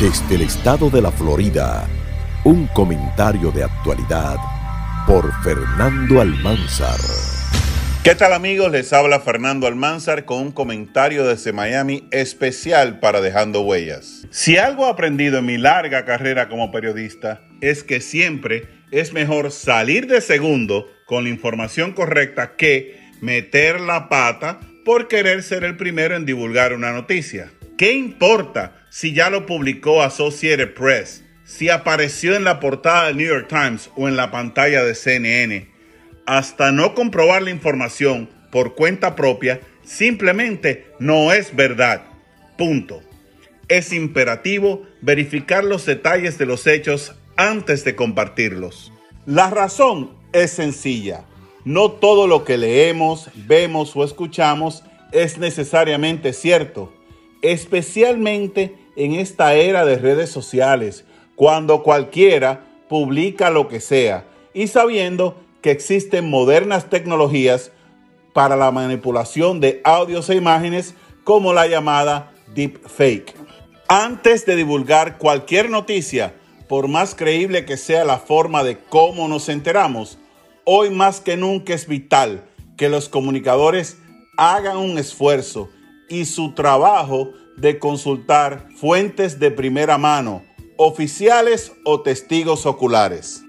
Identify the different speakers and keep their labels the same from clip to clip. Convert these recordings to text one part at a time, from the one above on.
Speaker 1: Desde el estado de la Florida, un comentario de actualidad por Fernando Almanzar.
Speaker 2: ¿Qué tal amigos? Les habla Fernando Almanzar con un comentario desde Miami especial para Dejando Huellas. Si algo he aprendido en mi larga carrera como periodista es que siempre es mejor salir de segundo con la información correcta que meter la pata por querer ser el primero en divulgar una noticia. ¿Qué importa si ya lo publicó Associated Press, si apareció en la portada del New York Times o en la pantalla de CNN? Hasta no comprobar la información por cuenta propia, simplemente no es verdad. Punto. Es imperativo verificar los detalles de los hechos antes de compartirlos. La razón es sencilla. No todo lo que leemos, vemos o escuchamos es necesariamente cierto especialmente en esta era de redes sociales, cuando cualquiera publica lo que sea y sabiendo que existen modernas tecnologías para la manipulación de audios e imágenes como la llamada deepfake. Antes de divulgar cualquier noticia, por más creíble que sea la forma de cómo nos enteramos, hoy más que nunca es vital que los comunicadores hagan un esfuerzo y su trabajo de consultar fuentes de primera mano, oficiales o testigos oculares.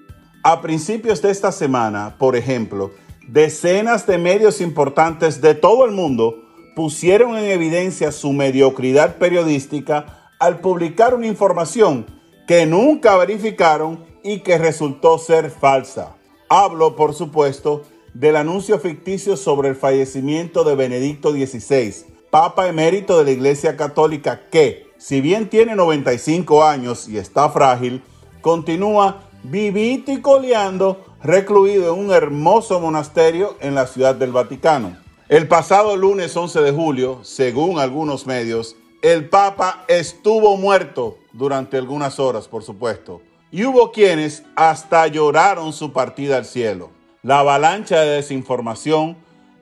Speaker 2: A principios de esta semana, por ejemplo, decenas de medios importantes de todo el mundo pusieron en evidencia su mediocridad periodística al publicar una información que nunca verificaron y que resultó ser falsa. Hablo, por supuesto, del anuncio ficticio sobre el fallecimiento de Benedicto XVI, Papa emérito de la Iglesia Católica que, si bien tiene 95 años y está frágil, continúa vivito y coleando recluido en un hermoso monasterio en la ciudad del Vaticano. El pasado lunes 11 de julio, según algunos medios, el Papa estuvo muerto durante algunas horas, por supuesto, y hubo quienes hasta lloraron su partida al cielo. La avalancha de desinformación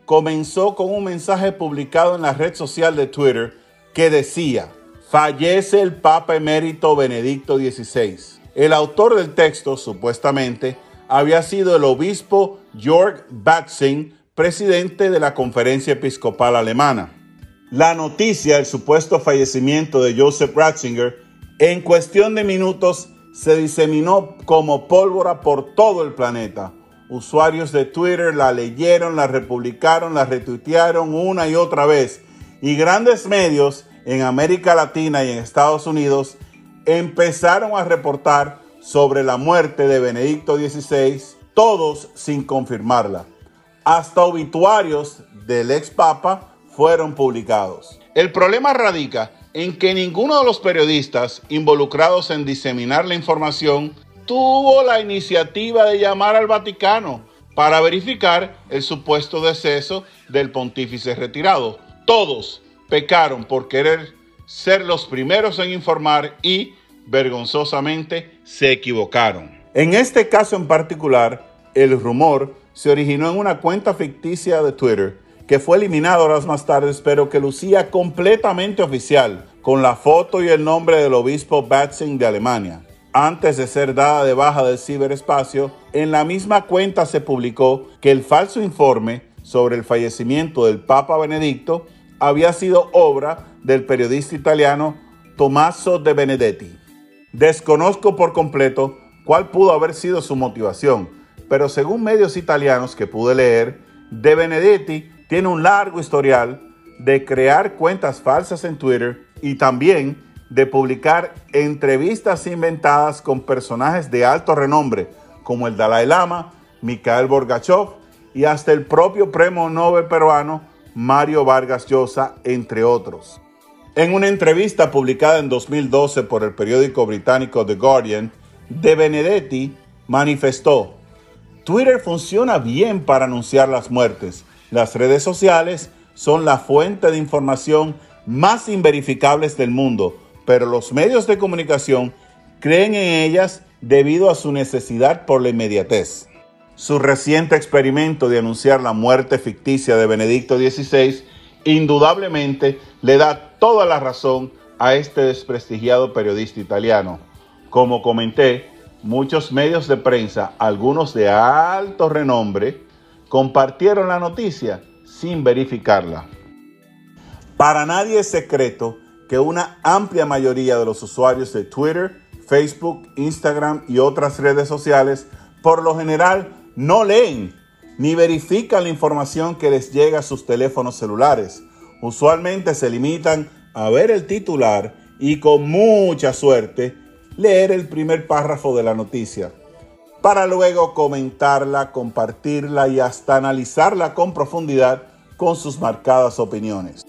Speaker 2: comenzó con un mensaje publicado en la red social de Twitter que decía, fallece el Papa emérito Benedicto XVI. El autor del texto, supuestamente, había sido el obispo Jörg Batzing, presidente de la Conferencia Episcopal Alemana. La noticia del supuesto fallecimiento de Joseph Ratzinger en cuestión de minutos se diseminó como pólvora por todo el planeta Usuarios de Twitter la leyeron, la republicaron, la retuitearon una y otra vez. Y grandes medios en América Latina y en Estados Unidos empezaron a reportar sobre la muerte de Benedicto XVI, todos sin confirmarla. Hasta obituarios del ex papa fueron publicados. El problema radica en que ninguno de los periodistas involucrados en diseminar la información tuvo la iniciativa de llamar al Vaticano para verificar el supuesto deceso del pontífice retirado. Todos pecaron por querer ser los primeros en informar y, vergonzosamente, se equivocaron. En este caso en particular, el rumor se originó en una cuenta ficticia de Twitter que fue eliminada horas más tarde, pero que lucía completamente oficial, con la foto y el nombre del obispo Batzing de Alemania antes de ser dada de baja del ciberespacio, en la misma cuenta se publicó que el falso informe sobre el fallecimiento del Papa Benedicto había sido obra del periodista italiano Tommaso de Benedetti. Desconozco por completo cuál pudo haber sido su motivación, pero según medios italianos que pude leer, de Benedetti tiene un largo historial de crear cuentas falsas en Twitter y también de publicar entrevistas inventadas con personajes de alto renombre como el Dalai Lama, Mikhail Borgachev y hasta el propio premio Nobel peruano Mario Vargas Llosa, entre otros. En una entrevista publicada en 2012 por el periódico británico The Guardian, De Benedetti manifestó, Twitter funciona bien para anunciar las muertes. Las redes sociales son la fuente de información más inverificables del mundo, pero los medios de comunicación creen en ellas debido a su necesidad por la inmediatez. Su reciente experimento de anunciar la muerte ficticia de Benedicto XVI indudablemente le da toda la razón a este desprestigiado periodista italiano. Como comenté, muchos medios de prensa, algunos de alto renombre, compartieron la noticia sin verificarla. Para nadie es secreto que una amplia mayoría de los usuarios de Twitter, Facebook, Instagram y otras redes sociales por lo general no leen ni verifican la información que les llega a sus teléfonos celulares. Usualmente se limitan a ver el titular y con mucha suerte leer el primer párrafo de la noticia, para luego comentarla, compartirla y hasta analizarla con profundidad con sus marcadas opiniones.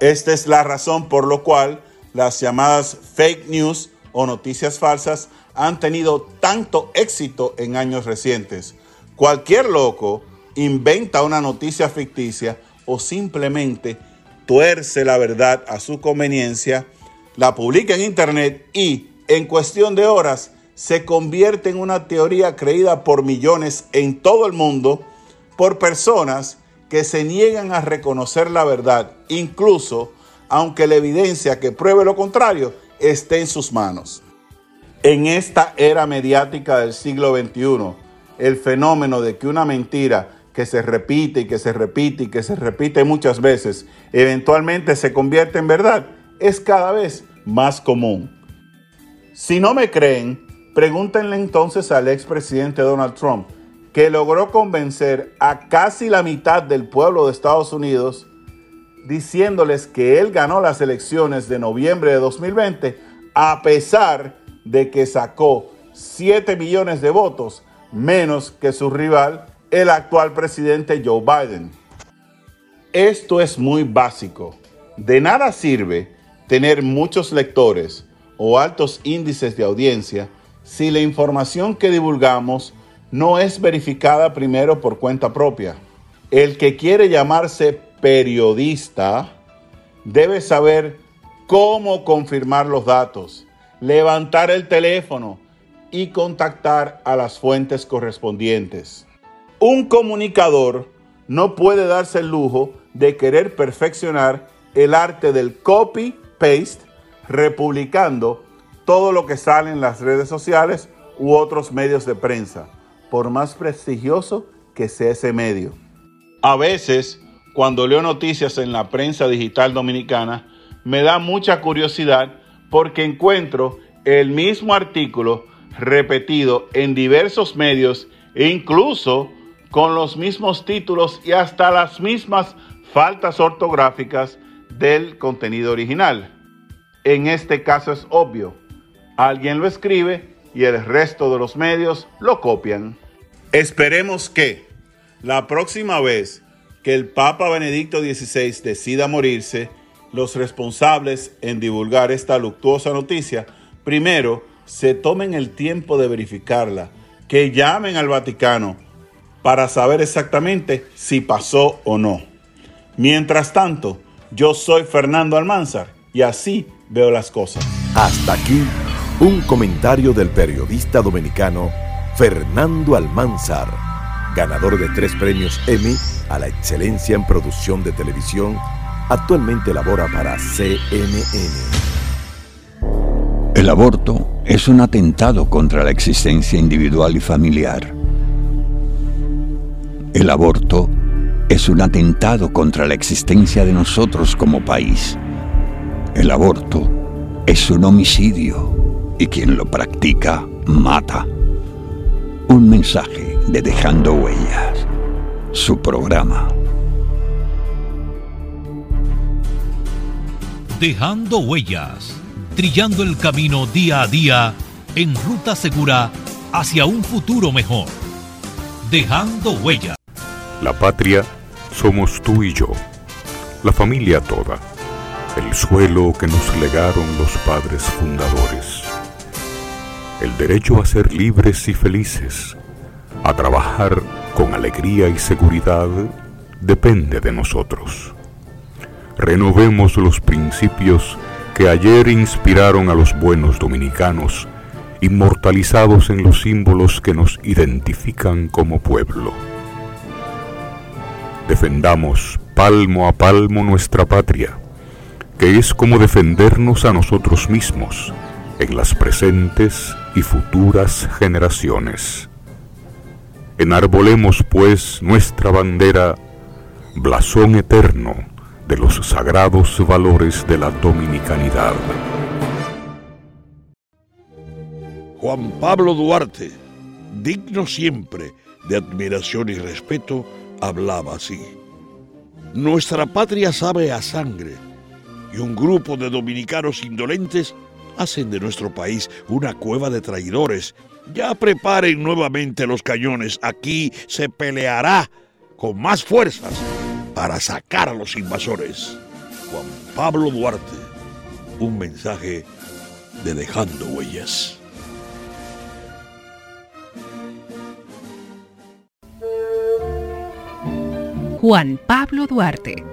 Speaker 2: Esta es la razón por la cual las llamadas fake news o noticias falsas han tenido tanto éxito en años recientes. Cualquier loco inventa una noticia ficticia o simplemente tuerce la verdad a su conveniencia, la publica en internet y en cuestión de horas se convierte en una teoría creída por millones en todo el mundo por personas que se niegan a reconocer la verdad, incluso aunque la evidencia que pruebe lo contrario esté en sus manos. En esta era mediática del siglo XXI, el fenómeno de que una mentira que se repite y que se repite y que se repite muchas veces, eventualmente se convierte en verdad, es cada vez más común. Si no me creen, pregúntenle entonces al expresidente Donald Trump, que logró convencer a casi la mitad del pueblo de Estados Unidos diciéndoles que él ganó las elecciones de noviembre de 2020 a pesar de que sacó 7 millones de votos menos que su rival, el actual presidente Joe Biden. Esto es muy básico. De nada sirve tener muchos lectores o altos índices de audiencia si la información que divulgamos no es verificada primero por cuenta propia. El que quiere llamarse periodista debe saber cómo confirmar los datos, levantar el teléfono y contactar a las fuentes correspondientes. Un comunicador no puede darse el lujo de querer perfeccionar el arte del copy-paste republicando todo lo que sale en las redes sociales u otros medios de prensa, por más prestigioso que sea ese medio. A veces, cuando leo noticias en la prensa digital dominicana, me da mucha curiosidad porque encuentro el mismo artículo repetido en diversos medios incluso con los mismos títulos y hasta las mismas faltas ortográficas del contenido original. En este caso es obvio. Alguien lo escribe y el resto de los medios lo copian. Esperemos que la próxima vez que el Papa Benedicto XVI decida morirse, los responsables en divulgar esta luctuosa noticia, primero se tomen el tiempo de verificarla, que llamen al Vaticano para saber exactamente si pasó o no. Mientras tanto, yo soy Fernando Almanzar y así veo las cosas.
Speaker 1: Hasta aquí un comentario del periodista dominicano Fernando Almanzar, ganador de tres premios Emmy a la excelencia en producción de televisión, actualmente labora para CNN.
Speaker 3: El aborto es un atentado contra la existencia individual y familiar. El aborto es un atentado contra la existencia de nosotros como país. El aborto es un homicidio y quien lo practica mata. Un mensaje de Dejando Huellas, su programa.
Speaker 4: Dejando huellas, trillando el camino día a día en ruta segura hacia un futuro mejor. Dejando huellas.
Speaker 5: La patria somos tú y yo, la familia toda, el suelo que nos legaron los padres fundadores, el derecho a ser libres y felices, a trabajar con alegría y seguridad, depende de nosotros. Renovemos los principios que ayer inspiraron a los buenos dominicanos, inmortalizados en los símbolos que nos identifican como pueblo. Defendamos palmo a palmo nuestra patria, que es como defendernos a nosotros mismos en las presentes y futuras generaciones. Enarbolemos pues nuestra bandera, blasón eterno de los sagrados valores de la dominicanidad.
Speaker 6: Juan Pablo Duarte, digno siempre de admiración y respeto, hablaba así. Nuestra patria sabe a sangre y un grupo de dominicanos indolentes hacen de nuestro país una cueva de traidores ya preparen nuevamente los cañones. Aquí se peleará con más fuerzas para sacar a los invasores. Juan Pablo Duarte, un mensaje de Dejando Huellas.
Speaker 7: Juan Pablo Duarte,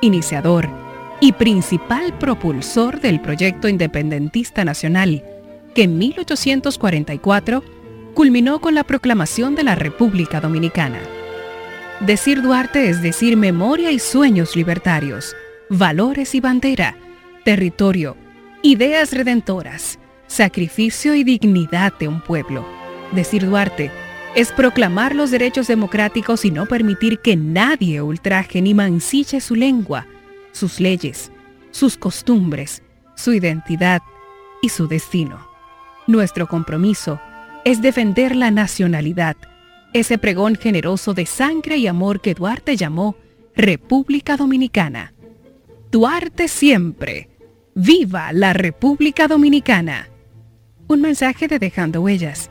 Speaker 7: iniciador y principal propulsor del proyecto independentista nacional que en 1844 culminó con la proclamación de la República Dominicana. Decir Duarte es decir memoria y sueños libertarios, valores y bandera, territorio, ideas redentoras, sacrificio y dignidad de un pueblo. Decir Duarte es proclamar los derechos democráticos y no permitir que nadie ultraje ni mancille su lengua, sus leyes, sus costumbres, su identidad y su destino. Nuestro compromiso es defender la nacionalidad, ese pregón generoso de sangre y amor que Duarte llamó República Dominicana. Duarte siempre. ¡Viva la República Dominicana! Un mensaje de Dejando Huellas.